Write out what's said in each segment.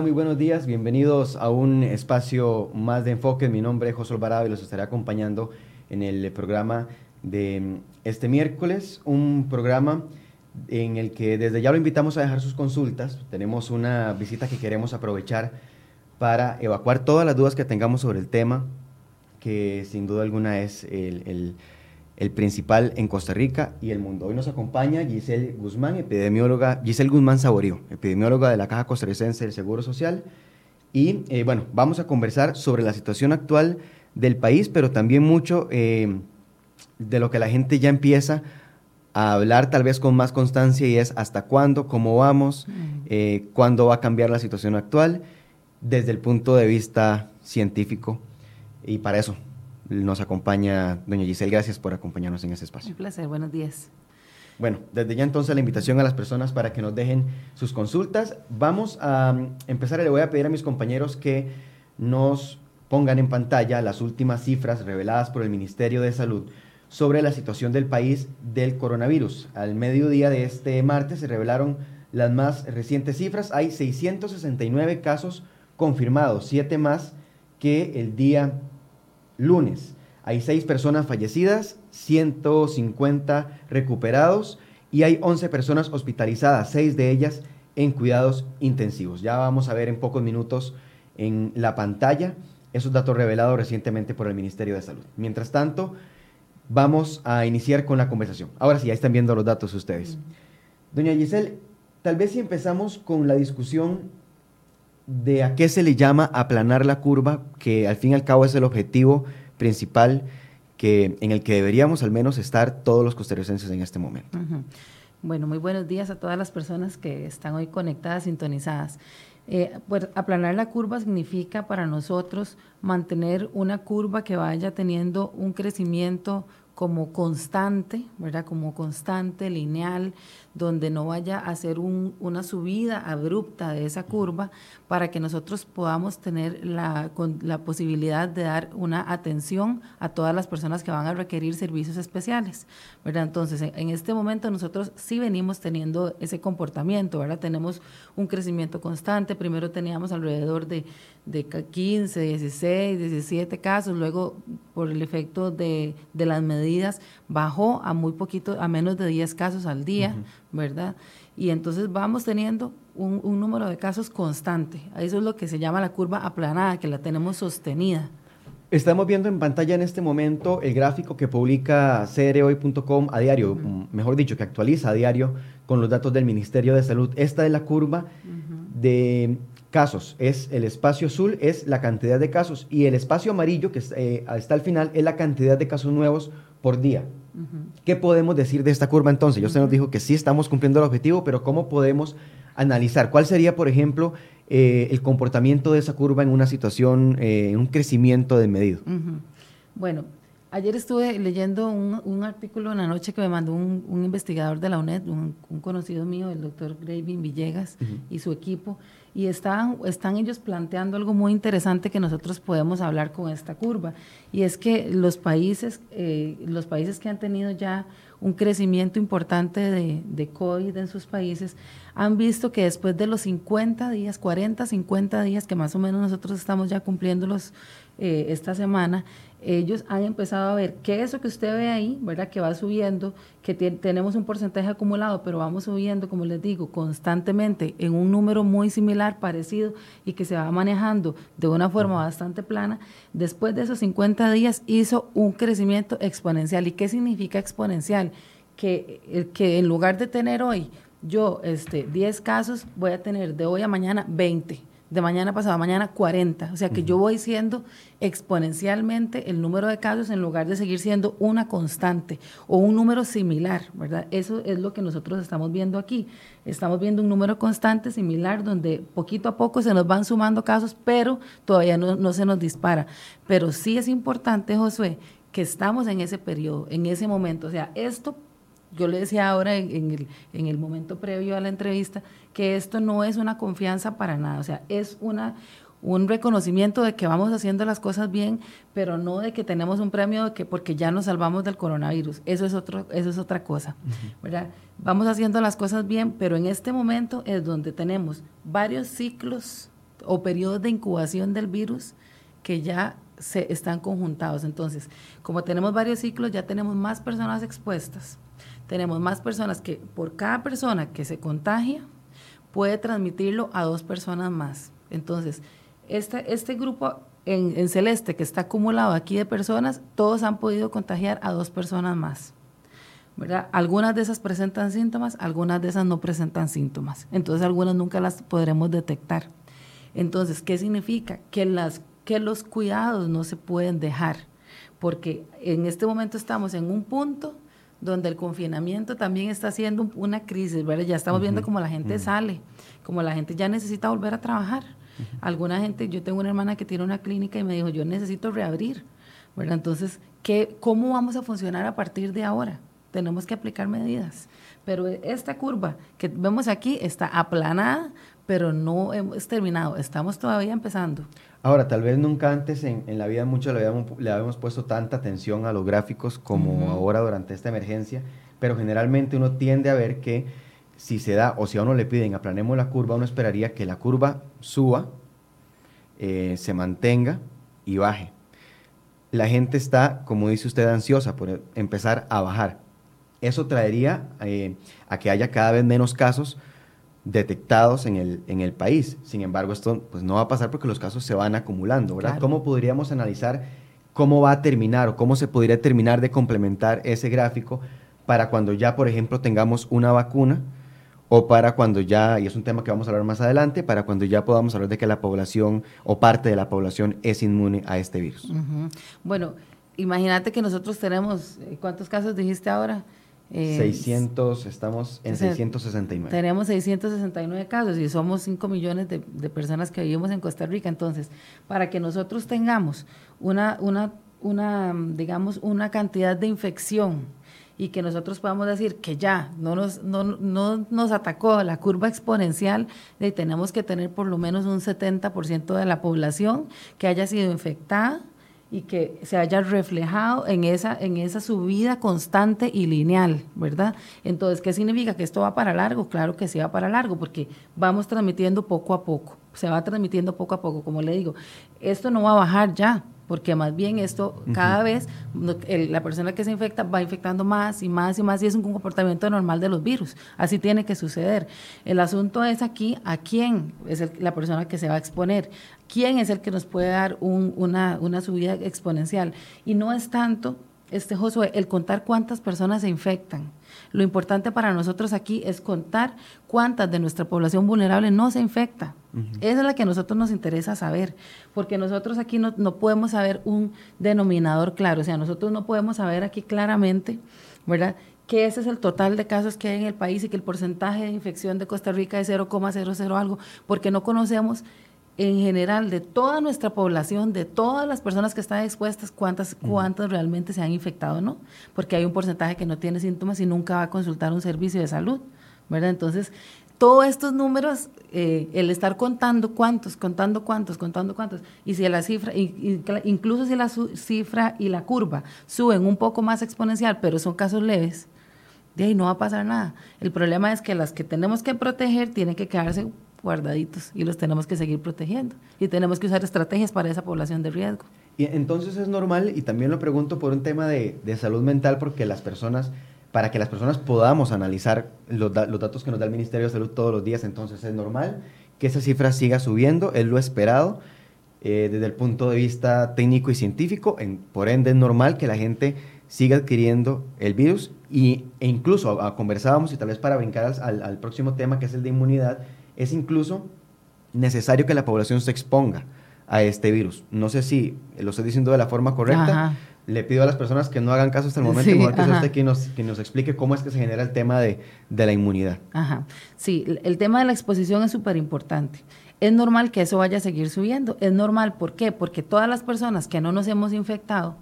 Muy buenos días. Bienvenidos a un espacio más de enfoque. Mi nombre es José Alvarado y los estaré acompañando en el programa de este miércoles. Un programa en el que desde ya lo invitamos a dejar sus consultas. Tenemos una visita que queremos aprovechar para evacuar todas las dudas que tengamos sobre el tema, que sin duda alguna es el principal en Costa Rica y el mundo. Hoy nos acompaña Giselle Guzmán, epidemióloga, Giselle Guzmán Saborío, epidemióloga de la Caja Costarricense del Seguro Social. Y eh, bueno, vamos a conversar sobre la situación actual del país, pero también mucho eh, de lo que la gente ya empieza a hablar tal vez con más constancia y es hasta cuándo, cómo vamos, mm. eh, cuándo va a cambiar la situación actual desde el punto de vista científico. Y para eso nos acompaña doña Giselle. Gracias por acompañarnos en este espacio. Un placer, buenos días. Bueno, desde ya entonces la invitación a las personas para que nos dejen sus consultas. Vamos a mm, empezar y le voy a pedir a mis compañeros que nos pongan en pantalla las últimas cifras reveladas por el Ministerio de Salud sobre la situación del país del coronavirus. Al mediodía de este martes se revelaron las más recientes cifras. Hay 669 casos confirmados, siete más que el día lunes. Hay seis personas fallecidas, 150 recuperados y hay 11 personas hospitalizadas, seis de ellas en cuidados intensivos. Ya vamos a ver en pocos minutos en la pantalla esos datos revelados recientemente por el Ministerio de Salud. Mientras tanto, vamos a iniciar con la conversación. Ahora sí, ya están viendo los datos ustedes. Doña Giselle, tal vez si empezamos con la discusión de a qué se le llama aplanar la curva, que al fin y al cabo es el objetivo principal que, en el que deberíamos al menos estar todos los costarricenses en este momento. Bueno, muy buenos días a todas las personas que están hoy conectadas, sintonizadas. Eh, pues, aplanar la curva significa para nosotros mantener una curva que vaya teniendo un crecimiento como constante, ¿verdad? Como constante, lineal, donde no vaya a ser una subida abrupta de esa curva para que nosotros podamos tener la, la posibilidad de dar una atención a todas las personas que van a requerir servicios especiales, ¿verdad? Entonces, en, este momento nosotros sí venimos teniendo ese comportamiento, ¿verdad? Tenemos un crecimiento constante, primero teníamos alrededor de, de 15, 16, 17 casos, luego por el efecto de, de las medidas bajó a muy poquito, a menos de 10 casos al día, ¿verdad? Y entonces vamos teniendo un, número de casos constante. Eso es lo que se llama la curva aplanada, que la tenemos sostenida. Estamos viendo en pantalla en este momento el gráfico que publica crhoy.com a diario, mejor dicho, que actualiza a diario con los datos del Ministerio de Salud. Esta es la curva de casos. Es el espacio azul es la cantidad de casos y el espacio amarillo que eh, está al final es la cantidad de casos nuevos por día. ¿Qué podemos decir de esta curva entonces? Yo se nos dijo que sí estamos cumpliendo el objetivo, pero ¿cómo podemos analizar? ¿Cuál sería, por ejemplo, eh, el comportamiento de esa curva en una situación, eh, en un crecimiento desmedido? Bueno, ayer estuve leyendo un, artículo en la noche que me mandó un, investigador de la UNED, un, conocido mío, el doctor Gravin Villegas y su equipo, y están, están ellos planteando algo muy interesante que nosotros podemos hablar con esta curva, y es que los países, eh, los países que han tenido ya un crecimiento importante de, COVID en sus países, han visto que después de los 50 días, 40, 50 días, que más o menos nosotros estamos ya cumpliéndolos eh, esta semana, ellos han empezado a ver que eso que usted ve ahí, ¿verdad? Que va subiendo, que tenemos un porcentaje acumulado, pero vamos subiendo, como les digo, constantemente en un número muy similar, parecido, y que se va manejando de una forma bastante plana, después de esos 50 días hizo un crecimiento exponencial. ¿Y qué significa exponencial? Que, eh, que en lugar de tener hoy yo este, 10 casos, voy a tener de hoy a mañana 20 de mañana pasado mañana 40. O sea que yo voy siendo exponencialmente el número de casos en lugar de seguir siendo una constante o un número similar, ¿verdad? Eso es lo que nosotros estamos viendo aquí. Estamos viendo un número constante, similar, donde poquito a poco se nos van sumando casos, pero todavía no, no se nos dispara. Pero sí es importante, Josué, que estamos en ese periodo, en ese momento. O sea, esto yo le decía ahora en, el, en el momento previo a la entrevista que esto no es una confianza para nada, o sea, es una un reconocimiento de que vamos haciendo las cosas bien, pero no de que tenemos un premio de que porque ya nos salvamos del coronavirus. Eso es otro, eso es otra cosa, ¿verdad? Vamos haciendo las cosas bien, pero en este momento es donde tenemos varios ciclos o periodos de incubación del virus que ya se están conjuntados. Entonces, como tenemos varios ciclos, ya tenemos más personas expuestas. Tenemos más personas que por cada persona que se contagia puede transmitirlo a dos personas más. Entonces, este, este grupo en, celeste que está acumulado aquí de personas, todos han podido contagiar a dos personas más. ¿verdad? Algunas de esas presentan síntomas, algunas de esas no presentan síntomas. Entonces, algunas nunca las podremos detectar. Entonces, ¿qué significa? Que, las, que los cuidados no se pueden dejar, porque en este momento estamos en un punto donde el confinamiento también está haciendo una crisis, ¿verdad? Ya estamos viendo cómo la gente sale, como la gente ya necesita volver a trabajar. Alguna gente, yo tengo una hermana que tiene una clínica y me dijo, yo necesito reabrir, ¿verdad? Entonces, ¿qué, ¿cómo vamos a funcionar a partir de ahora? Tenemos que aplicar medidas. Pero esta curva que vemos aquí está aplanada, pero no hemos terminado, estamos todavía empezando. Ahora, tal vez nunca antes en, la vida mucho le habíamos, le habíamos, puesto tanta atención a los gráficos como ahora durante esta emergencia, pero generalmente uno tiende a ver que si se da o si a uno le piden aplanemos la curva, uno esperaría que la curva suba, eh, se mantenga y baje. La gente está, como dice usted, ansiosa por empezar a bajar. Eso traería eh, a que haya cada vez menos casos detectados en el, en el país. Sin embargo, esto pues, no va a pasar porque los casos se van acumulando, ¿verdad? ¿Cómo podríamos analizar cómo va a terminar o cómo se podría terminar de complementar ese gráfico para cuando ya, por ejemplo, tengamos una vacuna? o para cuando ya, y es un tema que vamos a hablar más adelante, para cuando ya podamos hablar de que la población o parte de la población es inmune a este virus. Bueno, imagínate que nosotros tenemos, eh, ¿cuántos casos dijiste ahora? 600, eh, estamos en 669. Tenemos 669 casos y somos 5 millones de, de, personas que vivimos en Costa Rica. Entonces, para que nosotros tengamos una, una, una digamos, una cantidad de infección y que nosotros podamos decir que ya no nos, no, no nos atacó la curva exponencial, de tenemos que tener por lo menos un 70% de la población que haya sido infectada y que se haya reflejado en esa, en esa subida constante y lineal, ¿verdad? Entonces, ¿qué significa? ¿Que esto va para largo? Claro que sí va para largo, porque vamos transmitiendo poco a poco, se va transmitiendo poco a poco, como le digo, esto no va a bajar ya, porque más bien esto cada vez la persona que se infecta va infectando más y más y más y es un comportamiento normal de los virus. Así tiene que suceder. El asunto es aquí a quién es la persona que se va a exponer, quién es el que nos puede dar una, una subida exponencial. Y no es tanto, este Josué, el contar cuántas personas se infectan lo importante para nosotros aquí es contar cuántas de nuestra población vulnerable no se infecta. Esa es la que a nosotros nos interesa saber, porque nosotros aquí no, no, podemos saber un denominador claro, o sea, nosotros no podemos saber aquí claramente, ¿verdad? que ese es el total de casos que hay en el país y que el porcentaje de infección de Costa Rica es 0,00 algo, porque no conocemos en general de toda nuestra población, de todas las personas que están expuestas, cuántas, cuántas realmente se han infectado, ¿no? Porque hay un porcentaje que no tiene síntomas y nunca va a consultar un servicio de salud, ¿verdad? Entonces, todos estos números, eh, el estar contando cuántos, contando cuántos, contando cuántos, y si la cifra, incluso si la cifra y la curva suben un poco más exponencial, pero son casos leves, de ahí no va a pasar nada. El problema es que las que tenemos que proteger tienen que quedarse guardaditos y los tenemos que seguir protegiendo y tenemos que usar estrategias para esa población de riesgo. Y entonces es normal, y también lo pregunto por un tema de, de salud mental, porque las personas, para que las personas podamos analizar los, los, datos que nos da el Ministerio de Salud todos los días, entonces es normal que esa cifra siga subiendo, es lo esperado eh, desde el punto de vista técnico y científico, en, por ende es normal que la gente siga adquiriendo el virus y, e incluso a, conversábamos y tal vez para brincar al, al próximo tema que es el de inmunidad, es incluso necesario que la población se exponga a este virus. No sé si lo estoy diciendo de la forma correcta. Le pido a las personas que no hagan caso hasta el momento, sí, que usted que nos, que nos explique cómo es que se genera el tema de, de la inmunidad. Ajá. Sí, el tema de la exposición es súper importante. Es normal que eso vaya a seguir subiendo. Es normal, ¿por qué? Porque todas las personas que no nos hemos infectado,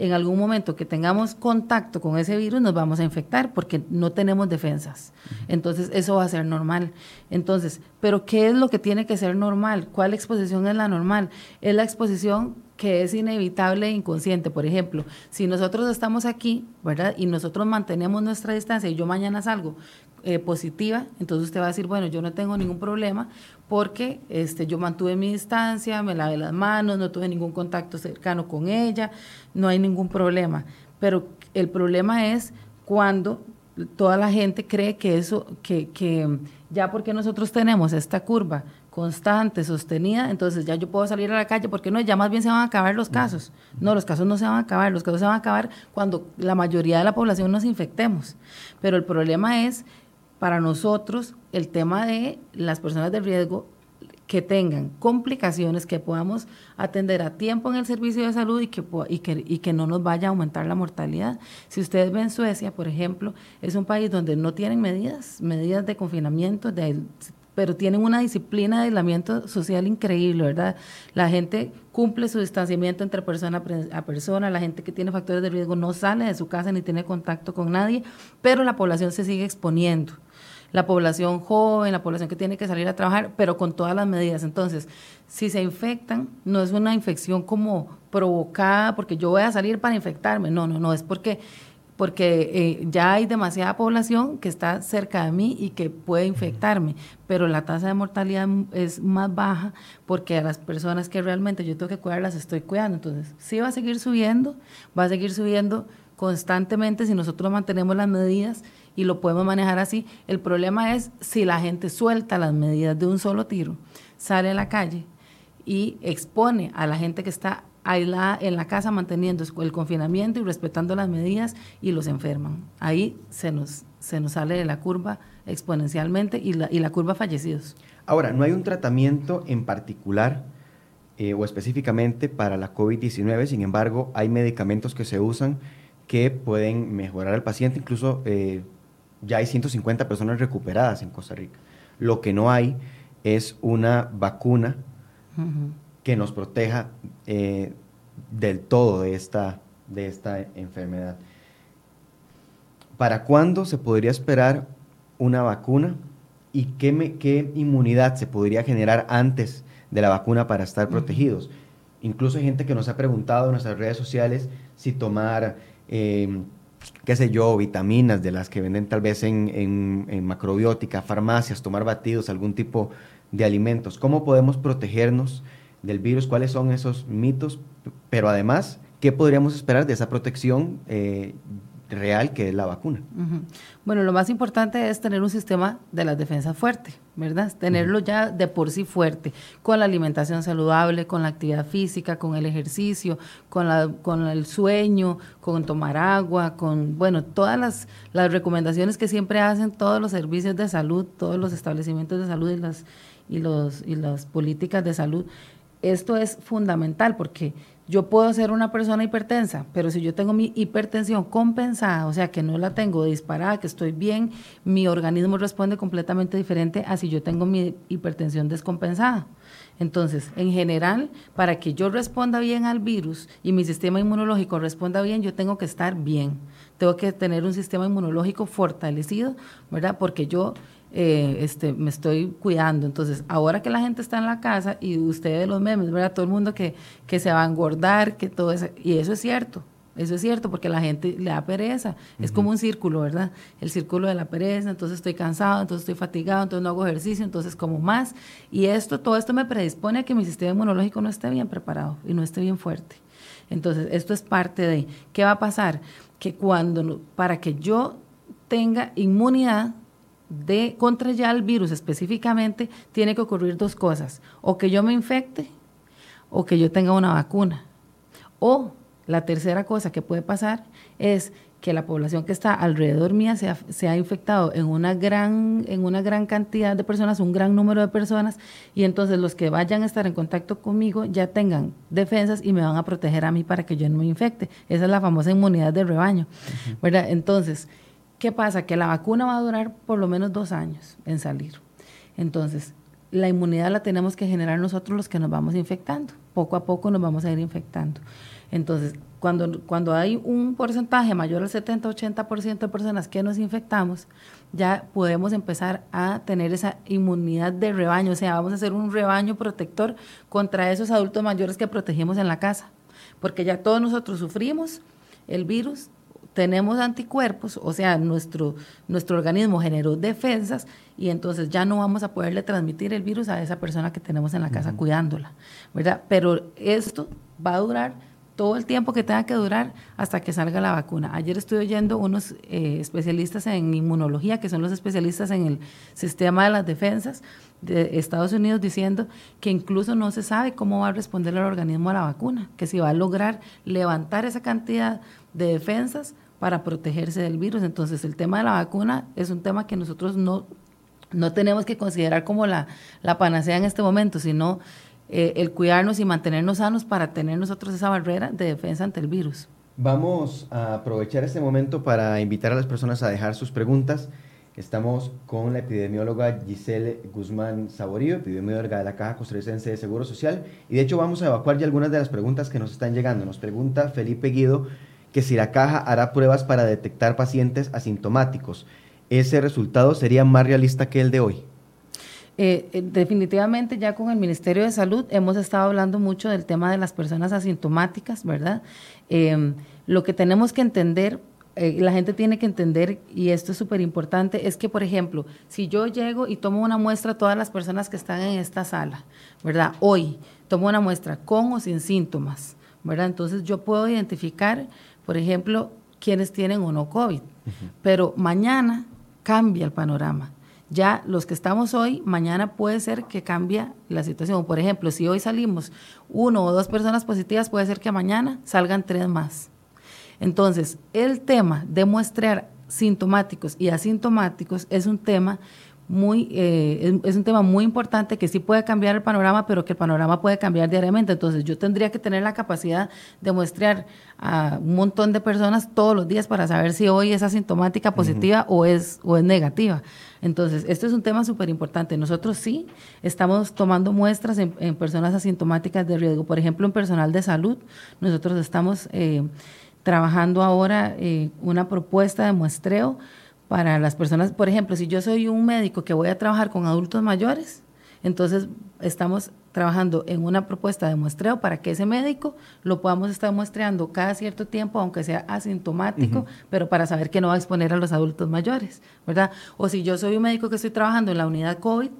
en algún momento que tengamos contacto con ese virus nos vamos a infectar porque no tenemos defensas. Entonces, eso va a ser normal. Entonces, pero ¿qué es lo que tiene que ser normal? ¿Cuál exposición es la normal? Es la exposición que es inevitable e inconsciente. Por ejemplo, si nosotros estamos aquí, ¿verdad? Y nosotros mantenemos nuestra distancia y yo mañana salgo eh, positiva, entonces usted va a decir, bueno, yo no tengo ningún problema porque este, yo mantuve mi distancia, me lavé las manos, no tuve ningún contacto cercano con ella, no hay ningún problema. Pero el problema es cuando toda la gente cree que eso, que, que ya porque nosotros tenemos esta curva constante, sostenida, entonces ya yo puedo salir a la calle, porque no, ya más bien se van a acabar los casos. No, los casos no se van a acabar, los casos se van a acabar cuando la mayoría de la población nos infectemos. Pero el problema es, para nosotros, el tema de las personas de riesgo que tengan complicaciones, que podamos atender a tiempo en el servicio de salud y que, y que, y que no nos vaya a aumentar la mortalidad. Si ustedes ven Suecia, por ejemplo, es un país donde no tienen medidas, medidas de confinamiento, de pero tienen una disciplina de aislamiento social increíble, ¿verdad? La gente cumple su distanciamiento entre persona a persona, la gente que tiene factores de riesgo no sale de su casa ni tiene contacto con nadie, pero la población se sigue exponiendo. La población joven, la población que tiene que salir a trabajar, pero con todas las medidas. Entonces, si se infectan, no es una infección como provocada porque yo voy a salir para infectarme, no, no, no, es porque porque eh, ya hay demasiada población que está cerca de mí y que puede infectarme, pero la tasa de mortalidad es más baja porque a las personas que realmente yo tengo que cuidar las estoy cuidando. Entonces, sí va a seguir subiendo, va a seguir subiendo constantemente si nosotros mantenemos las medidas y lo podemos manejar así. El problema es si la gente suelta las medidas de un solo tiro, sale a la calle y expone a la gente que está aislada en la casa manteniendo el confinamiento y respetando las medidas y los enferman. Ahí se nos, se nos sale de la curva exponencialmente y la, y la curva fallecidos. Ahora, no hay un tratamiento en particular eh, o específicamente para la COVID-19, sin embargo, hay medicamentos que se usan que pueden mejorar al paciente, incluso eh, ya hay 150 personas recuperadas en Costa Rica. Lo que no hay es una vacuna que nos proteja eh, del todo de esta, de esta enfermedad. ¿Para cuándo se podría esperar una vacuna y qué, qué inmunidad se podría generar antes de la vacuna para estar protegidos? Incluso hay gente que nos ha preguntado en nuestras redes sociales si tomar, em, qué sé yo, vitaminas de las que venden tal vez en, en, en macrobiótica, farmacias, tomar batidos, algún tipo de alimentos. ¿Cómo podemos protegernos? Del virus, cuáles son esos mitos, pero además, ¿qué podríamos esperar de esa protección eh, real que es la vacuna? Bueno, lo más importante es tener un sistema de las defensas fuerte, ¿verdad? Tenerlo ya de por sí fuerte, con la alimentación saludable, con la actividad física, con el ejercicio, con, la, con el sueño, con tomar agua, con, bueno, todas las, las recomendaciones que siempre hacen todos los servicios de salud, todos los establecimientos de salud y las, y los, y las políticas de salud esto es fundamental porque yo puedo ser una persona hipertensa, pero si yo tengo mi hipertensión compensada, o sea, que no la tengo disparada, que estoy bien, mi organismo responde completamente diferente a si yo tengo mi hipertensión descompensada. Entonces, en general, para que yo responda bien al virus y mi sistema inmunológico responda bien, yo tengo que estar bien. Tengo que tener un sistema inmunológico fortalecido, ¿verdad? Porque yo eh, este, me estoy cuidando. Entonces, ahora que la gente está en la casa y ustedes los memes, ¿verdad? Todo el mundo que, que se va a engordar, que todo eso, y eso es cierto. Eso es cierto, porque la gente le da pereza. Es como un círculo, ¿verdad? El círculo de la pereza, entonces estoy cansado, entonces estoy fatigado, entonces no hago ejercicio, entonces como más. Y esto, todo esto me predispone a que mi sistema inmunológico no esté bien preparado y no esté bien fuerte. Entonces, esto es parte de, ¿qué va a pasar? Que cuando, para que yo tenga inmunidad, de contra ya el virus específicamente, tiene que ocurrir dos cosas. O que yo me infecte o que yo tenga una vacuna. O la tercera cosa que puede pasar es que la población que está alrededor mía se ha, infectado en una, gran, en una gran cantidad de personas, un gran número de personas, y entonces los que vayan a estar en contacto conmigo ya tengan defensas y me van a proteger a mí para que yo no me infecte. Esa es la famosa inmunidad de rebaño. ¿verdad? Entonces, ¿Qué pasa? Que la vacuna va a durar por lo menos dos años en salir. Entonces, la inmunidad la tenemos que generar nosotros los que nos vamos infectando. Poco a poco nos vamos a ir infectando. Entonces, cuando, cuando hay un porcentaje mayor al 70-80% de personas que nos infectamos, ya podemos empezar a tener esa inmunidad de rebaño, o sea, vamos a hacer un rebaño protector contra esos adultos mayores que protegimos en la casa, porque ya todos nosotros sufrimos el virus, tenemos anticuerpos, o sea, nuestro, nuestro organismo generó defensas y entonces ya no vamos a poderle transmitir el virus a esa persona que tenemos en la casa cuidándola, ¿verdad? Pero esto va a durar todo el tiempo que tenga que durar hasta que salga la vacuna. Ayer estuve oyendo unos eh, especialistas en inmunología, que son los especialistas en el sistema de las defensas de Estados Unidos, diciendo que incluso no se sabe cómo va a responder el organismo a la vacuna, que si va a lograr levantar esa cantidad de defensas para protegerse del virus. Entonces, el tema de la vacuna es un tema que nosotros no, no tenemos que considerar como la, la panacea en este momento, sino eh, el cuidarnos y mantenernos sanos para tener nosotros esa barrera de defensa ante el virus. Vamos a aprovechar este momento para invitar a las personas a dejar sus preguntas. Estamos con la epidemióloga Giselle Guzmán Saborío, epidemióloga de la Caja Costarricense de Seguro Social. Y de hecho vamos a evacuar ya algunas de las preguntas que nos están llegando. Nos pregunta Felipe Guido que si la caja hará pruebas para detectar pacientes asintomáticos. ¿Ese resultado sería más realista que el de hoy? Eh, eh, definitivamente ya con el Ministerio de Salud hemos estado hablando mucho del tema de las personas asintomáticas, ¿verdad? Em, lo que tenemos que entender, eh, la gente tiene que entender, y esto es súper importante, es que, por ejemplo, si yo llego y tomo una muestra a todas las personas que están en esta sala, ¿verdad? Hoy tomo una muestra con o sin síntomas, ¿verdad? Entonces yo puedo identificar, por ejemplo, quienes tienen o no COVID, pero mañana cambia el panorama ya los que estamos hoy, mañana puede ser que cambie la situación. Por ejemplo, si hoy salimos uno o dos personas positivas, puede ser que mañana salgan tres más. Entonces, el tema de muestrear sintomáticos y asintomáticos es un tema muy, eh, es, un tema muy importante que sí puede cambiar el panorama, pero que el panorama puede cambiar diariamente. Entonces yo tendría que tener la capacidad de muestrear a un montón de personas todos los días para saber si hoy es asintomática positiva o, es, o es negativa. Entonces, esto es un tema súper importante. Nosotros sí estamos tomando muestras en, personas asintomáticas de riesgo. Por ejemplo, en personal de salud, nosotros estamos eh, trabajando ahora eh, una propuesta de muestreo para las personas, por ejemplo, si yo soy un médico que voy a trabajar con adultos mayores, entonces estamos trabajando en una propuesta de muestreo para que ese médico lo podamos estar muestreando cada cierto tiempo, aunque sea asintomático, pero para saber que no va a exponer a los adultos mayores, ¿verdad? O si yo soy un médico que estoy trabajando en la unidad COVID,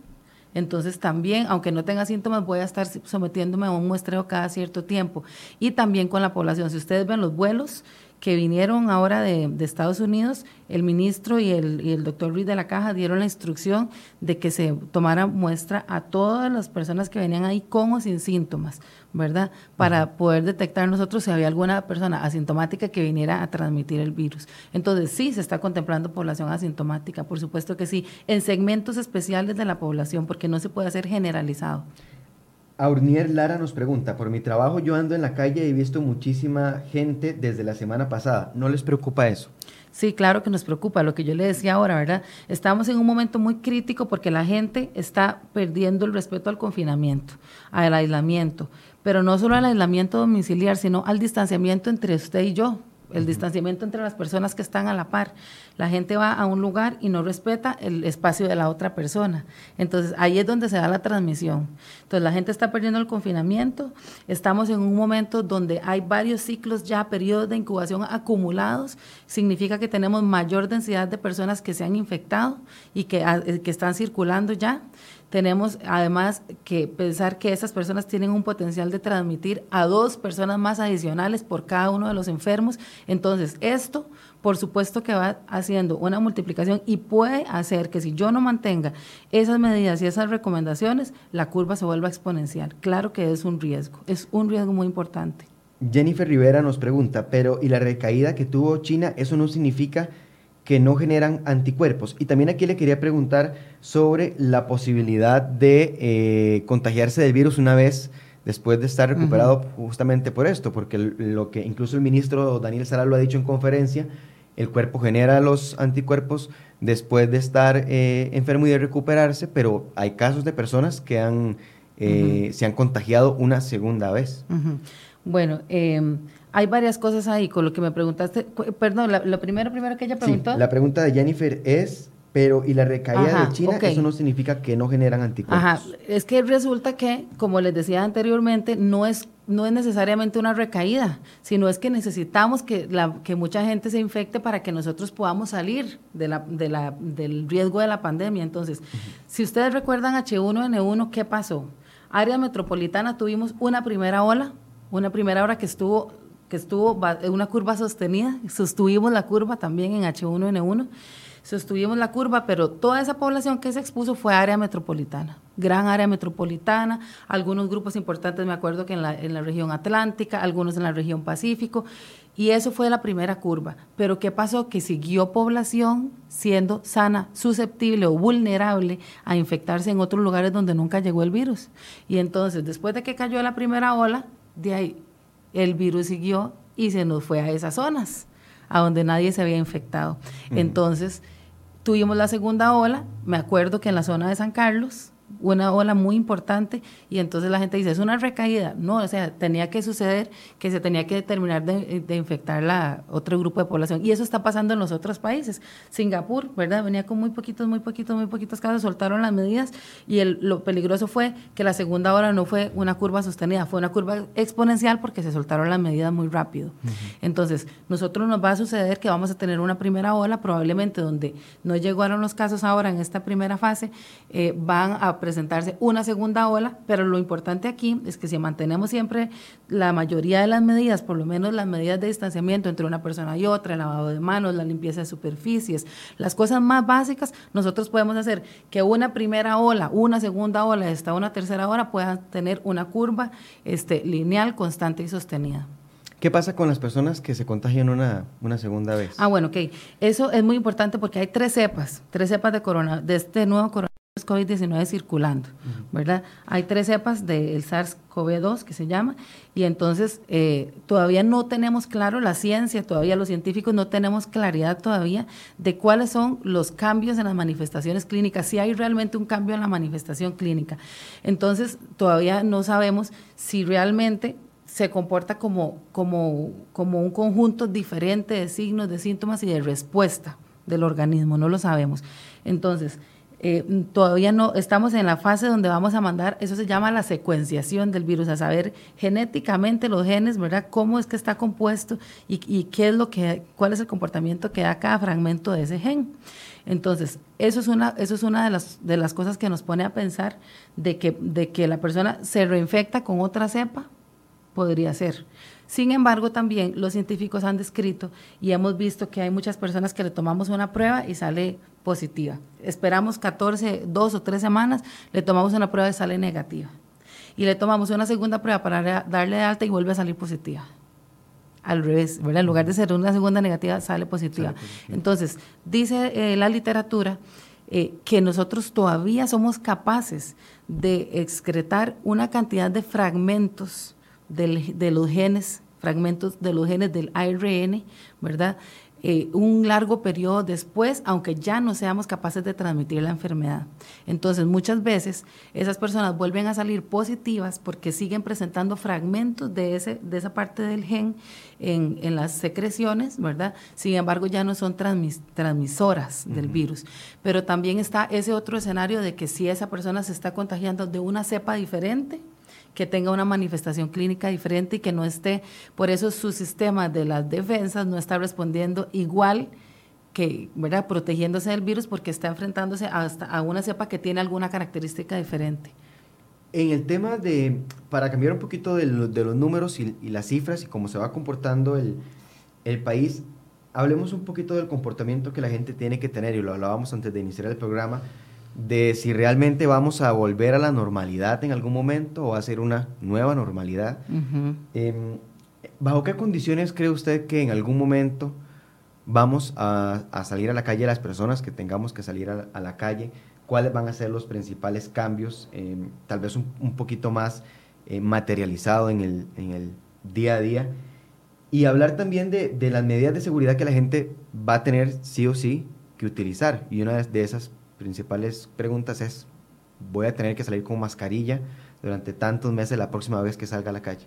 entonces también, aunque no tenga síntomas, voy a estar sometiéndome a un muestreo cada cierto tiempo. Y también con la población. Si ustedes ven los vuelos, que vinieron ahora de, Estados Unidos, el ministro y el, y el, doctor Ruiz de la Caja dieron la instrucción de que se tomara muestra a todas las personas que venían ahí con o sin síntomas, ¿verdad? Para poder detectar nosotros si había alguna persona asintomática que viniera a transmitir el virus. Entonces, sí, se está contemplando población asintomática, por supuesto que sí, en segmentos especiales de la población, porque no se puede hacer generalizado. Aurnier Lara nos pregunta, por mi trabajo yo ando en la calle y he visto muchísima gente desde la semana pasada. ¿No les preocupa eso? Sí, claro que nos preocupa, lo que yo le decía ahora, ¿verdad? Estamos en un momento muy crítico porque la gente está perdiendo el respeto al confinamiento, al aislamiento, pero no solo al aislamiento domiciliar, sino al distanciamiento entre usted y yo, el distanciamiento entre las personas que están a la par. La gente va a un lugar y no respeta el espacio de la otra persona. Entonces ahí es donde se da la transmisión. Entonces la gente está perdiendo el confinamiento. Estamos en un momento donde hay varios ciclos ya, periodos de incubación acumulados. Significa que tenemos mayor densidad de personas que se han infectado y que, eh, que están circulando ya. Tenemos además que pensar que esas personas tienen un potencial de transmitir a dos personas más adicionales por cada uno de los enfermos. Entonces, esto, por supuesto que va haciendo una multiplicación y puede hacer que si yo no mantenga esas medidas y esas recomendaciones, la curva se vuelva exponencial. Claro que es un riesgo, es un riesgo muy importante. Jennifer Rivera nos pregunta, pero ¿y la recaída que tuvo China, eso no significa que no generan anticuerpos. Y también aquí le quería preguntar sobre la posibilidad de eh, contagiarse del virus una vez después de estar recuperado justamente por esto, porque lo que incluso el ministro Daniel Sara lo ha dicho en conferencia, el cuerpo genera los anticuerpos después de estar eh, enfermo y de recuperarse, pero hay casos de personas que han, eh, se han contagiado una segunda vez. Bueno, em, hay varias cosas ahí con lo que me preguntaste. Perdón, lo primero, primero que ella preguntó. la pregunta de Jennifer es, pero ¿y la recaída de China? Eso no significa que no generan anticuerpos. Ajá, es que resulta que, como les decía anteriormente, no es no es necesariamente una recaída, sino es que necesitamos que, la, que mucha gente se infecte para que nosotros podamos salir de la, de la, del riesgo de la pandemia. Entonces, si ustedes recuerdan H1N1, ¿qué pasó? Área metropolitana tuvimos una primera ola, una primera hora que estuvo que estuvo una curva sostenida, sostuvimos la curva también en H1N1, sostuvimos la curva, pero toda esa población que se expuso fue área metropolitana, gran área metropolitana, algunos grupos importantes, me acuerdo que en la, en la región atlántica, algunos en la región pacífico, y eso fue la primera curva. Pero ¿qué pasó? Que siguió población siendo sana, susceptible o vulnerable a infectarse en otros lugares donde nunca llegó el virus. Y entonces, después de que cayó la primera ola, de ahí el virus siguió y se nos fue a esas zonas, a donde nadie se había infectado. Entonces, tuvimos la segunda ola, me acuerdo que en la zona de San Carlos, una ola muy importante y entonces la gente dice, es una recaída. No, o sea, tenía que suceder que se tenía que terminar de, infectar la otro grupo de población. Y eso está pasando en los otros países. Singapur, ¿verdad? Venía con muy poquitos, muy poquitos, muy poquitos casos, soltaron las medidas y el, lo peligroso fue que la segunda ola no fue una curva sostenida, fue una curva exponencial porque se soltaron las medidas muy rápido. Entonces, nosotros nos va a suceder que vamos a tener una primera ola, probablemente donde no llegaron los casos ahora en esta primera fase, eh, van a presentarse una segunda ola, pero lo importante aquí es que si mantenemos siempre la mayoría de las medidas, por lo menos las medidas de distanciamiento entre una persona y otra, el lavado de manos, la limpieza de superficies, las cosas más básicas, nosotros podemos hacer que una primera ola, una segunda ola, hasta una tercera ola pueda tener una curva este, lineal, constante y sostenida. ¿Qué pasa con las personas que se contagian una, una segunda vez? Ah, bueno, ok. Eso es muy importante porque hay tres cepas, tres cepas de corona, de este nuevo coronavirus COVID-19 circulando, ¿verdad? Hay tres cepas del SARS-CoV-2 que se llama, y entonces eh, todavía no tenemos claro, la ciencia, todavía los científicos no tenemos claridad todavía de cuáles son los cambios en las manifestaciones clínicas, si hay realmente un cambio en la manifestación clínica. Entonces, todavía no sabemos si realmente se comporta como, como, como un conjunto diferente de signos, de síntomas y de respuesta del organismo, no lo sabemos. Entonces, eh, todavía no estamos en la fase donde vamos a mandar, eso se llama la secuenciación del virus, a saber genéticamente los genes, ¿verdad? Cómo es que está compuesto y, qué es lo que, cuál es el comportamiento que da cada fragmento de ese gen. Entonces, eso es una, eso es una de las, de las cosas que nos pone a pensar de que, de que la persona se reinfecta con otra cepa, podría ser. Sin embargo, también los científicos han descrito y hemos visto que hay muchas personas que le tomamos una prueba y sale positiva. Esperamos 14, dos o tres semanas, le tomamos una prueba y sale negativa. Y le tomamos una segunda prueba para darle de alta y vuelve a salir positiva. Al revés, ¿verdad? En lugar de ser una segunda negativa, sale positiva. Entonces, dice eh, la literatura eh, que nosotros todavía somos capaces de excretar una cantidad de fragmentos de los genes, fragmentos de los genes del ARN, ¿verdad? Eh, un largo periodo después, aunque ya no seamos capaces de transmitir la enfermedad. Entonces, muchas veces esas personas vuelven a salir positivas porque siguen presentando fragmentos de, ese, de esa parte del gen en, en las secreciones, ¿verdad? Sin embargo, ya no son transmisoras del virus. Pero también está ese otro escenario de que si esa persona se está contagiando de una cepa diferente, que tenga una manifestación clínica diferente y que no esté, por eso su sistema de las defensas no está respondiendo igual que, ¿verdad? Protegiéndose del virus porque está enfrentándose hasta a una cepa que tiene alguna característica diferente. En el tema de, para cambiar un poquito de, los números y, las cifras y cómo se va comportando el, el país, hablemos un poquito del comportamiento que la gente tiene que tener, y lo hablábamos antes de iniciar el programa, de si realmente vamos a volver a la normalidad en algún momento o a ser una nueva normalidad. Em, ¿Bajo qué condiciones cree usted que en algún momento vamos a, salir a la calle las personas que tengamos que salir a, la calle? ¿Cuáles van a ser los principales cambios? Em, tal vez un, poquito más eh, materializado en el, en el día a día. y hablar también de, de, las medidas de seguridad que la gente va a tener sí o sí que utilizar. Y una de esas principales preguntas es, ¿voy a tener que salir con mascarilla durante tantos meses la próxima vez que salga a la calle?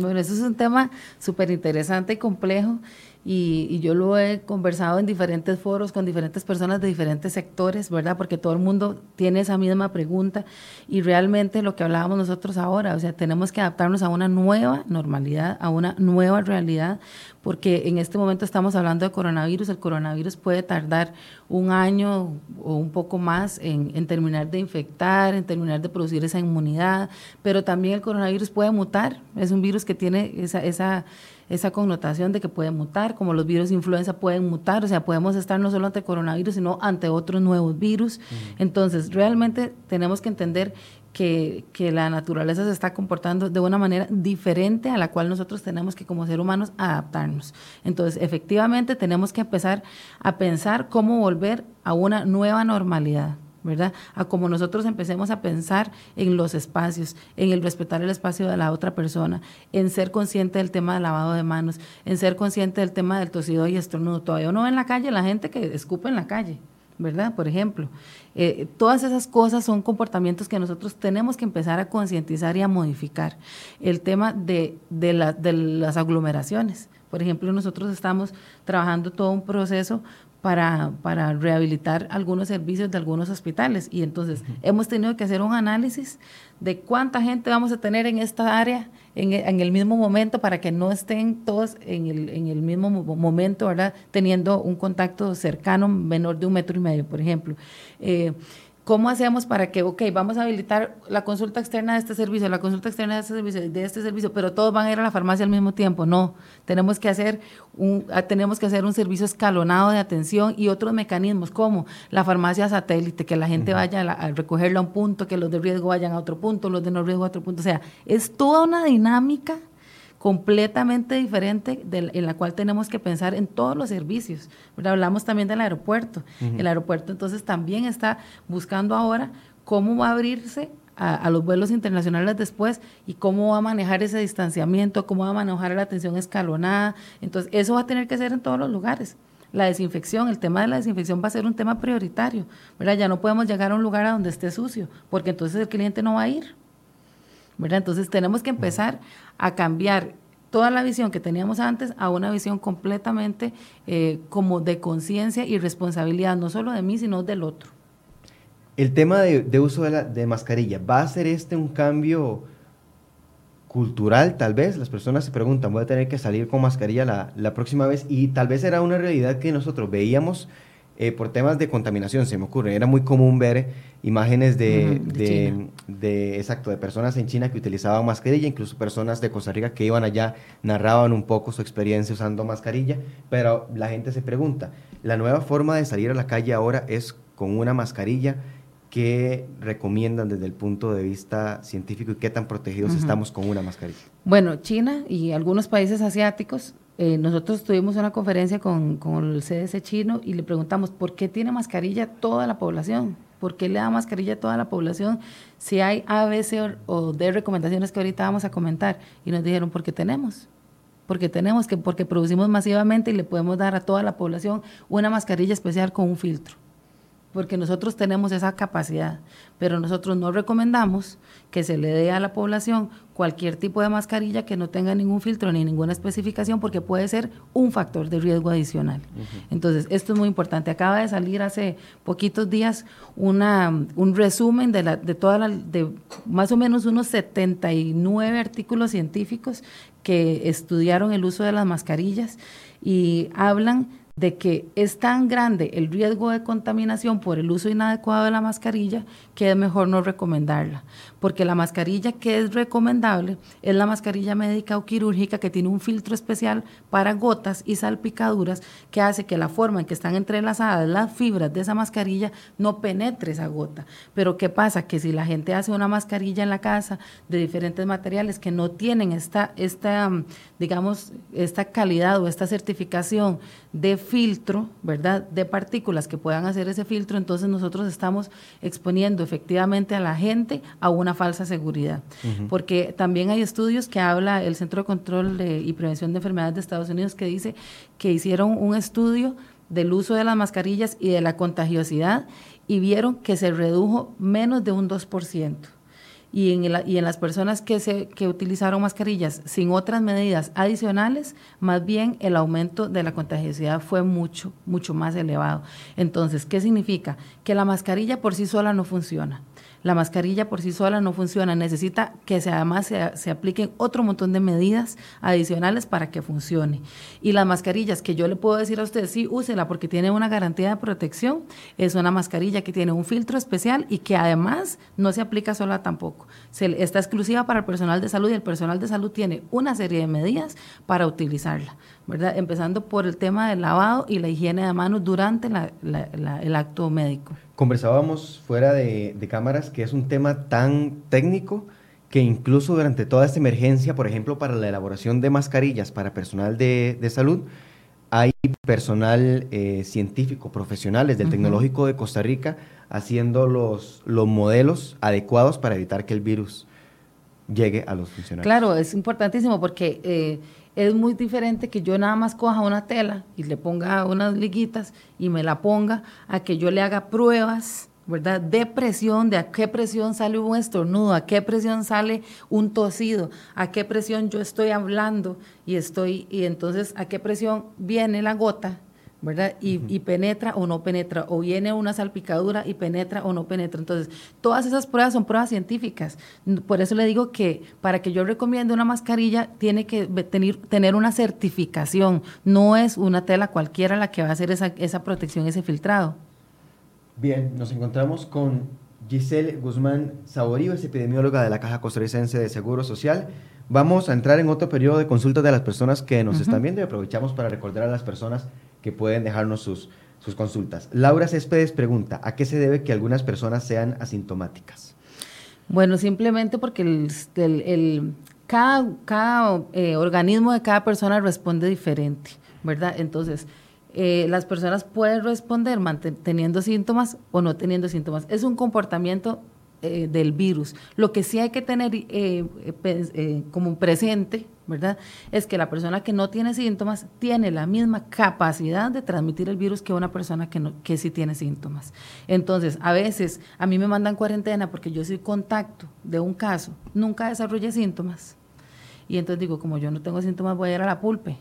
Bueno, eso es un tema súper interesante y complejo y, yo lo he conversado en diferentes foros con diferentes personas de diferentes sectores, ¿verdad? Porque todo el mundo tiene esa misma pregunta y realmente lo que hablábamos nosotros ahora, o sea, tenemos que adaptarnos a una nueva normalidad, a una nueva realidad, porque en este momento estamos hablando de coronavirus, el coronavirus puede tardar un año o un poco más en, en terminar de infectar, en terminar de producir esa inmunidad, pero también el coronavirus puede mutar, es un virus que tiene esa, esa esa connotación de que puede mutar, como los virus de influenza pueden mutar, o sea, podemos estar no solo ante coronavirus, sino ante otros nuevos virus. Entonces, realmente tenemos que entender que, que, la naturaleza se está comportando de una manera diferente a la cual nosotros tenemos que como seres humanos adaptarnos. Entonces, efectivamente, tenemos que empezar a pensar cómo volver a una nueva normalidad. ¿Verdad? A como nosotros empecemos a pensar en los espacios, en el respetar el espacio de la otra persona, en ser consciente del tema del lavado de manos, en ser consciente del tema del tosido y estornudo. Todavía uno ve en la calle la gente que escupe en la calle, ¿verdad? Por ejemplo, eh, todas esas cosas son comportamientos que nosotros tenemos que empezar a concientizar y a modificar. El tema de, de, de las aglomeraciones. Por ejemplo, nosotros estamos trabajando todo un proceso para, para rehabilitar algunos servicios de algunos hospitales. Y entonces hemos tenido que hacer un análisis de cuánta gente vamos a tener en esta área en, en el mismo momento para que no estén todos en el, en el mismo momento, ¿verdad? Teniendo un contacto cercano menor de un metro y medio, por ejemplo. Eh, ¿Cómo hacemos para que, ok, vamos a habilitar la consulta externa de este servicio, la consulta externa de este servicio, de este servicio, pero todos van a ir a la farmacia al mismo tiempo? No, tenemos que hacer un, ah, tenemos que hacer un servicio escalonado de atención y otros mecanismos como la farmacia satélite, que la gente vaya a, a, recogerla a un punto, que los de riesgo vayan a otro punto, los de no riesgo a otro punto. O sea, es toda una dinámica completamente diferente en la cual tenemos que pensar en todos los servicios. Hablamos también del aeropuerto. El aeropuerto entonces también está buscando ahora cómo va a abrirse a, los vuelos internacionales después y cómo va a manejar ese distanciamiento, cómo va a manejar la atención escalonada. Entonces, eso va a tener que ser en todos los lugares. La desinfección, el tema de la desinfección va a ser un tema prioritario. ¿verdad? Ya no podemos llegar a un lugar a donde esté sucio, porque entonces el cliente no va a ir. Entonces tenemos que empezar a cambiar toda la visión que teníamos antes a una visión completamente eh, como de conciencia y responsabilidad, no solo de mí, sino del otro. El tema de, uso de, la, de mascarilla, ¿va a ser este un cambio cultural tal vez? Las personas se preguntan, voy a tener que salir con mascarilla la, la próxima vez y tal vez era una realidad que nosotros veíamos eh, por temas de contaminación, se me ocurre. Era muy común ver imágenes de, de, exacto, de personas en China que utilizaban mascarilla, incluso personas de Costa Rica que iban allá, narraban un poco su experiencia usando mascarilla, pero la gente se pregunta, ¿la nueva forma de salir a la calle ahora es con una mascarilla? ¿Qué recomiendan desde el punto de vista científico y qué tan protegidos estamos con una mascarilla? Bueno, China y algunos países asiáticos eh, nosotros tuvimos una conferencia con, con, el CDC chino y le preguntamos, ¿por qué tiene mascarilla toda la población? ¿Por qué le da mascarilla a toda la población si hay A, B, C o, D recomendaciones que ahorita vamos a comentar? Y nos dijeron, porque tenemos. Porque tenemos que, porque producimos masivamente y le podemos dar a toda la población una mascarilla especial con un filtro porque nosotros tenemos esa capacidad, pero nosotros no recomendamos que se le dé a la población cualquier tipo de mascarilla que no tenga ningún filtro ni ninguna especificación, porque puede ser un factor de riesgo adicional. Entonces, esto es muy importante. Acaba de salir hace poquitos días una, un resumen de, la, de, toda la, de más o menos unos 79 artículos científicos que estudiaron el uso de las mascarillas y hablan de que es tan grande el riesgo de contaminación por el uso inadecuado de la mascarilla que es mejor no recomendarla, porque la mascarilla que es recomendable es la mascarilla médica o quirúrgica que tiene un filtro especial para gotas y salpicaduras que hace que la forma en que están entrelazadas las fibras de esa mascarilla no penetre esa gota. Pero ¿qué pasa? Que si la gente hace una mascarilla en la casa de diferentes materiales que no tienen esta, esta digamos, esta calidad o esta certificación de filtro, ¿verdad? De partículas que puedan hacer ese filtro, entonces nosotros estamos exponiendo efectivamente a la gente a una falsa seguridad. Porque también hay estudios que habla el Centro de Control y Prevención de Enfermedades de Estados Unidos que dice que hicieron un estudio del uso de las mascarillas y de la contagiosidad y vieron que se redujo menos de un 2% y en, y en las personas que, se, que utilizaron mascarillas sin otras medidas adicionales, más bien el aumento de la contagiosidad fue mucho, mucho más elevado. Entonces, ¿qué significa? Que la mascarilla por sí sola no funciona la mascarilla por sí sola no funciona, necesita que además se, apliquen otro montón de medidas adicionales para que funcione. Y las mascarillas que yo le puedo decir a usted, sí, úsela porque tiene una garantía de protección, es una mascarilla que tiene un filtro especial y que además no se aplica sola tampoco. Está exclusiva para el personal de salud y el personal de salud tiene una serie de medidas para utilizarla, ¿verdad? Empezando por el tema del lavado y la higiene de manos durante el acto médico conversábamos fuera de, cámaras que es un tema tan técnico que incluso durante toda esta emergencia, por ejemplo, para la elaboración de mascarillas para personal de, salud, hay personal eh, científico, profesionales del Tecnológico de Costa Rica, haciendo los, los modelos adecuados para evitar que el virus llegue a los funcionarios. Claro, es importantísimo porque eh, es muy diferente que yo nada más coja una tela y le ponga unas liguitas y me la ponga a que yo le haga pruebas, ¿verdad? De presión, de a qué presión sale un estornudo, a qué presión sale un tosido, a qué presión yo estoy hablando y estoy, y entonces a qué presión viene la gota ¿verdad? Y, penetra o no penetra, o viene una salpicadura y penetra o no penetra. Entonces, todas esas pruebas son pruebas científicas. Por eso le digo que para que yo recomiende una mascarilla, tiene que tener, tener una certificación. No es una tela cualquiera la que va a hacer esa, esa protección, ese filtrado. Bien, nos encontramos con Giselle Guzmán Saborío, es epidemióloga de la Caja Costarricense de Seguro Social. Vamos a entrar en otro periodo de consultas de las personas que nos están viendo y aprovechamos para recordar a las personas que pueden dejarnos sus, sus consultas. Laura Céspedes pregunta, ¿a qué se debe que algunas personas sean asintomáticas? Bueno, simplemente porque el, cada, cada eh, organismo de cada persona responde diferente, ¿verdad? Entonces, eh, las personas pueden responder teniendo síntomas o no teniendo síntomas. Es un comportamiento eh, del virus. Lo que sí hay que tener como presente, ¿verdad? Es que la persona que no tiene síntomas tiene la misma capacidad de transmitir el virus que una persona que, que sí tiene síntomas. Entonces, a veces a mí me mandan cuarentena porque yo soy contacto de un caso, nunca desarrollé síntomas. Y entonces digo, como yo no tengo síntomas, voy a ir a la pulpe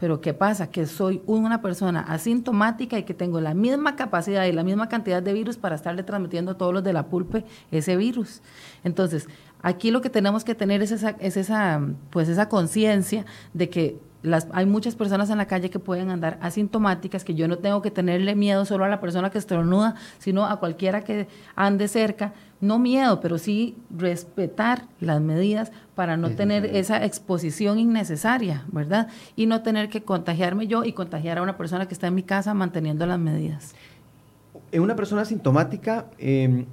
pero ¿qué pasa? Que soy una persona asintomática y que tengo la misma capacidad y la misma cantidad de virus para estarle transmitiendo a todos los de la pulpe ese virus. Entonces, aquí lo que tenemos que tener es esa, es esa, pues esa conciencia de que las, hay muchas personas en la calle que pueden andar asintomáticas, que yo no tengo que tenerle miedo solo a la persona que estornuda, sino a cualquiera que ande cerca, no miedo, pero sí respetar las medidas para no tener esa exposición innecesaria, ¿verdad? Y no tener que contagiarme yo y contagiar a una persona que está en mi casa manteniendo las medidas. En una persona asintomática, em,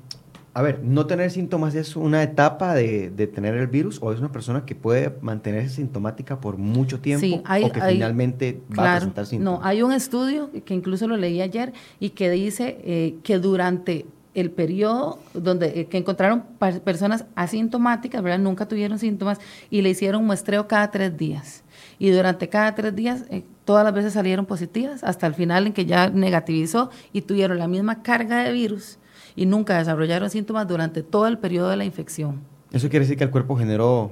a ver, no tener síntomas es una etapa de, tener el virus o es una persona que puede mantenerse sintomática por mucho tiempo o que finalmente va a presentar síntomas. No, hay un estudio que incluso lo leí ayer y que dice eh, que durante el periodo donde eh, que encontraron personas asintomáticas, ¿verdad? Nunca tuvieron síntomas y le hicieron muestreo cada tres días. Y durante cada tres días, eh, todas las veces salieron positivas, hasta el final en que ya negativizó y tuvieron la misma carga de virus y nunca desarrollaron síntomas durante todo el periodo de la infección. Eso quiere decir que el cuerpo generó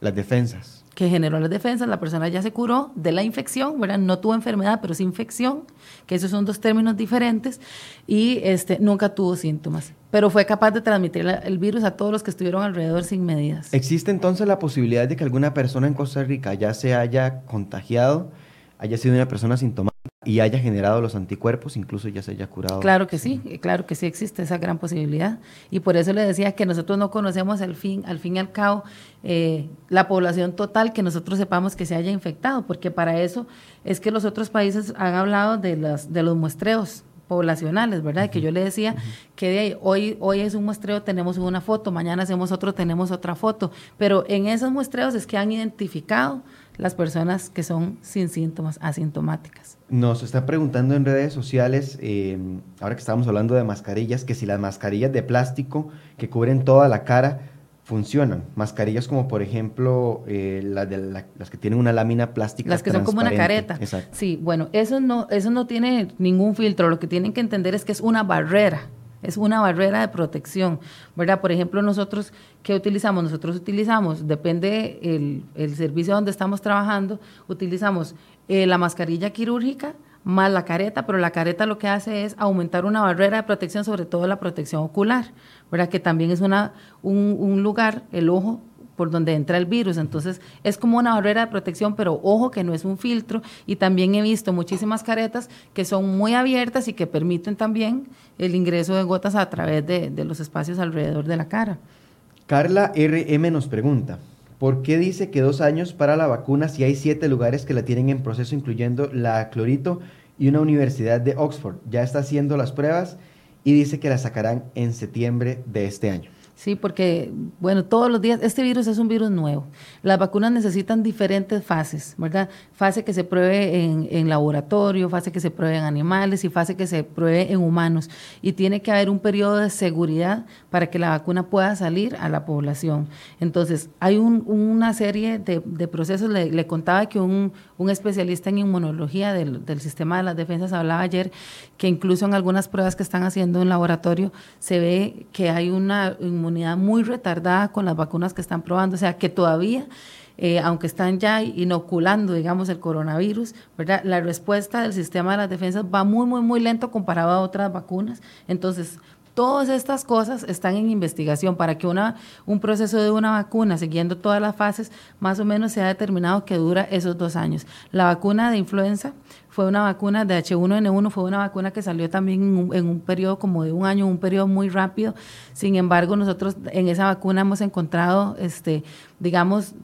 las defensas que generó las defensas, la persona ya se curó de la infección, ¿verdad? No tuvo enfermedad, pero sí infección, que esos son dos términos diferentes, y este, nunca tuvo síntomas, pero fue capaz de transmitir el virus a todos los que estuvieron alrededor sin medidas. ¿Existe entonces la posibilidad de que alguna persona en Costa Rica ya se haya contagiado, haya sido una persona sintomática? Y haya generado los anticuerpos, incluso ya se haya curado. Claro que sí, claro que sí existe esa gran posibilidad. Y por eso le decía que nosotros no conocemos al fin, al fin y al cabo eh, la población total que nosotros sepamos que se haya infectado, porque para eso es que los otros países han hablado de, las, de los muestreos poblacionales, ¿verdad? Que yo le decía que de hoy, hoy es un muestreo, tenemos una foto, mañana hacemos otro, tenemos otra foto, pero en esos muestreos es que han identificado las personas que son sin síntomas, asintomáticas. Nos está preguntando en redes sociales, eh, ahora que estamos hablando de mascarillas, que si las mascarillas de plástico que cubren toda la cara funcionan. Mascarillas como por ejemplo eh, de las que tienen una lámina plástica. Las que son como una careta. Sí, bueno, eso no, eso no tiene ningún filtro. Lo que tienen que entender es que es una barrera. Es una barrera de protección, ¿verdad? Por ejemplo, nosotros, ¿qué utilizamos? Nosotros utilizamos, depende el, el servicio donde estamos trabajando, utilizamos eh, la mascarilla quirúrgica, más la careta, pero la careta lo que hace es aumentar una barrera de protección, sobre todo la protección ocular, ¿verdad? Que también es una, un, lugar, el ojo, por donde entra el virus. Entonces, es como una barrera de protección, pero ojo que no es un filtro. Y también he visto muchísimas caretas que son muy abiertas y que permiten también el ingreso de gotas a través de, de los espacios alrededor de la cara. Carla RM nos pregunta, ¿Por qué dice que dos años para la vacuna si hay siete lugares que la tienen en proceso, incluyendo la Clorito y una universidad de Oxford? Ya está haciendo las pruebas y dice que la sacarán en septiembre de este año. Sí, porque, bueno, todos los días, este virus es un virus nuevo. Las vacunas necesitan diferentes fases, ¿verdad? Fase que se pruebe en, laboratorio, fase que se pruebe en animales y fase que se pruebe en humanos. Y tiene que haber un periodo de seguridad para que la vacuna pueda salir a la población. Entonces, hay una serie de, procesos. Le, contaba que un, especialista en inmunología del, del sistema de las defensas hablaba ayer que incluso en algunas pruebas que están haciendo en laboratorio se ve que hay una inmunidad muy retardada con las vacunas que están probando, o sea que todavía, eh, aunque están ya inoculando, digamos, el coronavirus, ¿verdad? La respuesta del sistema de las defensas va muy, muy, muy lento comparado a otras vacunas. Entonces, Todas estas cosas están en investigación para que una, un proceso de una vacuna, siguiendo todas las fases, más o menos se ha determinado que dura esos dos años. La vacuna de influenza fue una vacuna de H1N1, fue una vacuna que salió también en un, en un periodo como de un año, un periodo muy rápido. Sin embargo, nosotros en esa vacuna hemos encontrado, este, digamos,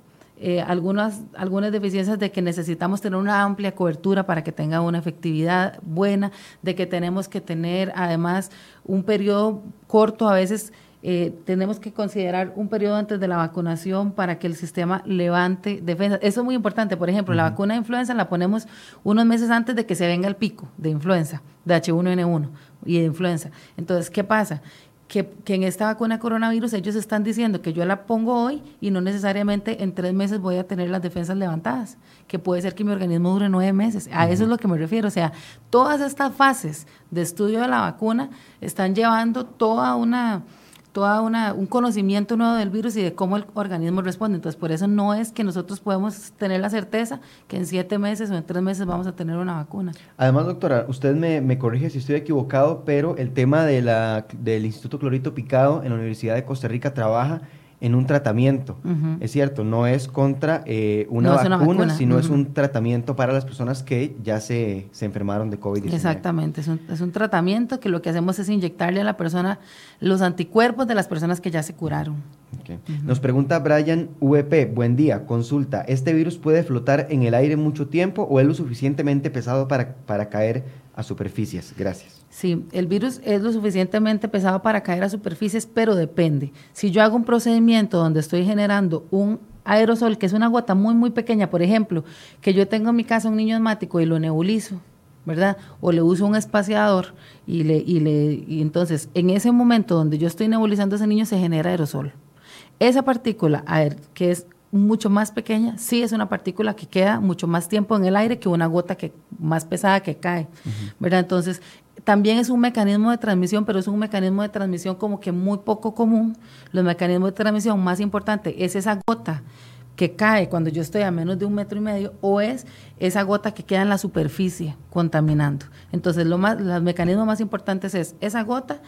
eh, algunas, algunas deficiencias de que necesitamos tener una amplia cobertura para que tenga una efectividad buena, de que tenemos que tener además un periodo corto, a veces eh, tenemos que considerar un periodo antes de la vacunación para que el sistema levante defensa. Eso es muy importante. Por ejemplo, la vacuna de influenza la ponemos unos meses antes de que se venga el pico de influenza, de H1N1 y de influenza. Entonces, ¿qué pasa? Que, en esta vacuna coronavirus ellos están diciendo que yo la pongo hoy y no necesariamente en tres meses voy a tener las defensas levantadas, que puede ser que mi organismo dure nueve meses. A eso es lo que me refiero. O sea, todas estas fases de estudio de la vacuna están llevando toda una toda una, un conocimiento nuevo del virus y de cómo el organismo responde. Entonces, por eso no es que nosotros podemos tener la certeza que en siete meses o en tres meses vamos a tener una vacuna. Además, doctora, usted me, me corrige si estoy equivocado, pero el tema de la, del Instituto Clorito Picado en la Universidad de Costa Rica trabaja en un tratamiento. Es cierto, no es contra eh, una, vacuna, sino es un tratamiento para las personas que ya se, se enfermaron de COVID-19. Exactamente, es un, es un, tratamiento que lo que hacemos es inyectarle a la persona los anticuerpos de las personas que ya se curaron. Nos pregunta Brian VP, buen día, consulta, ¿este virus puede flotar en el aire mucho tiempo o es lo suficientemente pesado para, para caer a superficies? Gracias. Sí, el virus es lo suficientemente pesado para caer a superficies, pero depende. Si yo hago un procedimiento donde estoy generando un aerosol, que es una gota muy, muy pequeña, por ejemplo, que yo tengo en mi casa un niño asmático y lo nebulizo, ¿verdad? O le uso un espaciador y, le, y, le, y entonces en ese momento donde yo estoy nebulizando a ese niño se genera aerosol. Esa partícula, que es mucho más pequeña, sí es una partícula que queda mucho más tiempo en el aire que una gota que, más pesada que cae, ¿verdad? Entonces, también es un mecanismo de transmisión, pero es un mecanismo de transmisión como que muy poco común. Los mecanismos de transmisión más importantes es esa gota que cae cuando yo estoy a menos de un metro y medio o es esa gota que queda en la superficie contaminando. Entonces, lo más, los mecanismos más importantes es esa gota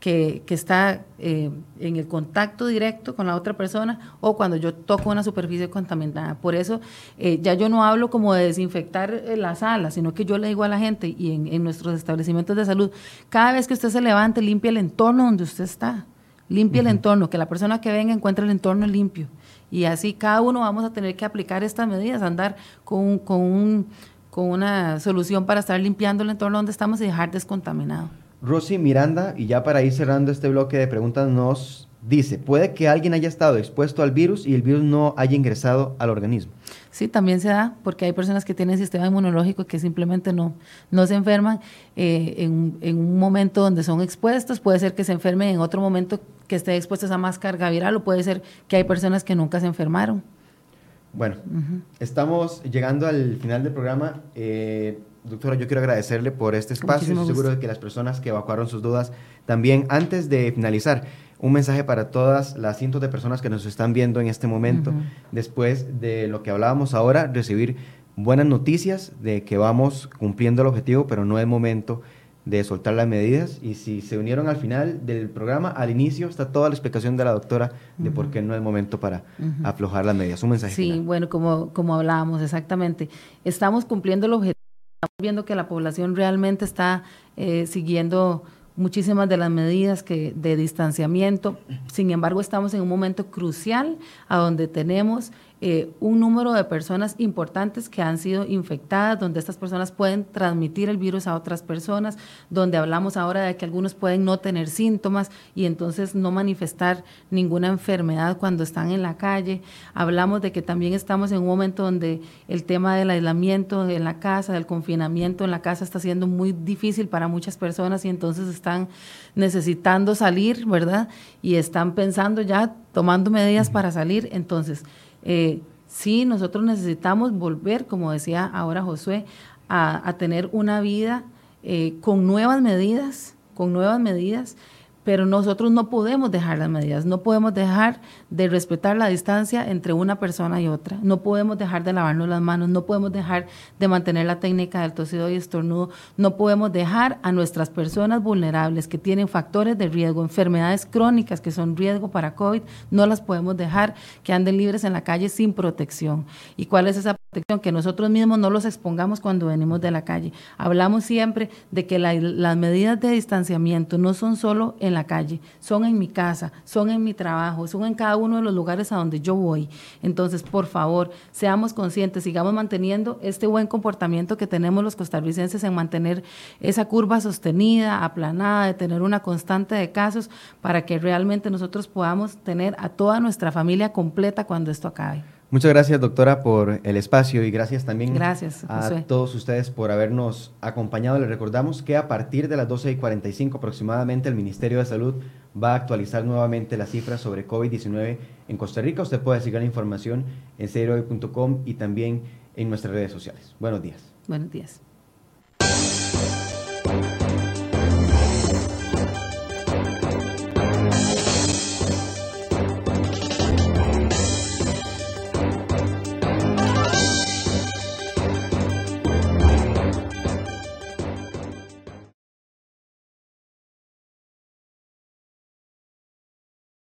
que, está eh, en el contacto directo con la otra persona o cuando yo toco una superficie contaminada. Por eso eh, ya yo no hablo como de desinfectar eh, la sala, sino que yo le digo a la gente y en, nuestros establecimientos de salud, cada vez que usted se levante, limpie el entorno donde usted está, limpie el entorno, que la persona que venga encuentre el entorno limpio. Y así cada uno vamos a tener que aplicar estas medidas, andar con, con, con una solución para estar limpiando el entorno donde estamos y dejar descontaminado. Rosy Miranda, y ya para ir cerrando este bloque de preguntas, nos dice, puede que alguien haya estado expuesto al virus y el virus no haya ingresado al organismo. Sí, también se da porque hay personas que tienen sistema inmunológico que simplemente no, no se enferman eh, en, en, un momento donde son expuestos, puede ser que se enfermen en otro momento que estén expuestos a más carga viral o puede ser que hay personas que nunca se enfermaron. Bueno, estamos llegando al final del programa. Eh, doctora, yo quiero agradecerle por este espacio. Estoy seguro de que las personas que evacuaron sus dudas también, antes de finalizar, un mensaje para todas las cientos de personas que nos están viendo en este momento, después de lo que hablábamos ahora, recibir buenas noticias de que vamos cumpliendo el objetivo, pero no es momento de soltar las medidas y si se unieron al final del programa, al inicio está toda la explicación de la doctora de por qué no es momento para aflojar las medidas. Un mensaje. Sí, bueno, como, como hablábamos, exactamente. Estamos cumpliendo el objetivo, viendo que la población realmente está eh, siguiendo muchísimas de las medidas que, de distanciamiento. Sin embargo, estamos en un momento crucial a donde tenemos eh, un número de personas importantes que han sido infectadas, donde estas personas pueden transmitir el virus a otras personas, donde hablamos ahora de que algunos pueden no tener síntomas y entonces no manifestar ninguna enfermedad cuando están en la calle. Hablamos de que también estamos en un momento donde el tema del aislamiento en la casa, del confinamiento en la casa está siendo muy difícil para muchas personas y entonces están necesitando salir, ¿verdad? Y están pensando ya, tomando medidas para salir. Entonces, eh, sí, nosotros necesitamos volver, como decía ahora Josué, a, tener una vida eh, con nuevas medidas, con nuevas medidas pero nosotros no podemos dejar las medidas, no podemos dejar de respetar la distancia entre una persona y otra, no podemos dejar de lavarnos las manos, no podemos dejar de mantener la técnica del tosido y estornudo, no podemos dejar a nuestras personas vulnerables que tienen factores de riesgo, enfermedades crónicas que son riesgo para COVID, no las podemos dejar que anden libres en la calle sin protección. ¿Y cuál es esa protección? Que nosotros mismos no los expongamos cuando venimos de la calle. Hablamos siempre de que las medidas de distanciamiento no son solo en la calle, son en mi casa, son en mi trabajo, son en cada uno de los lugares a donde yo voy. Entonces, por favor, seamos conscientes, sigamos manteniendo este buen comportamiento que tenemos los costarricenses en mantener esa curva sostenida, aplanada, de tener una constante de casos para que realmente nosotros podamos tener a toda nuestra familia completa cuando esto acabe. Muchas gracias, doctora, por el espacio y gracias también gracias, a todos ustedes por habernos acompañado. Les recordamos que a partir de las 12 y 45 aproximadamente el Ministerio de Salud va a actualizar nuevamente las cifras sobre COVID-19 en Costa Rica. Usted puede seguir la información en ceroy.com y también en nuestras redes sociales. Buenos días. Buenos días.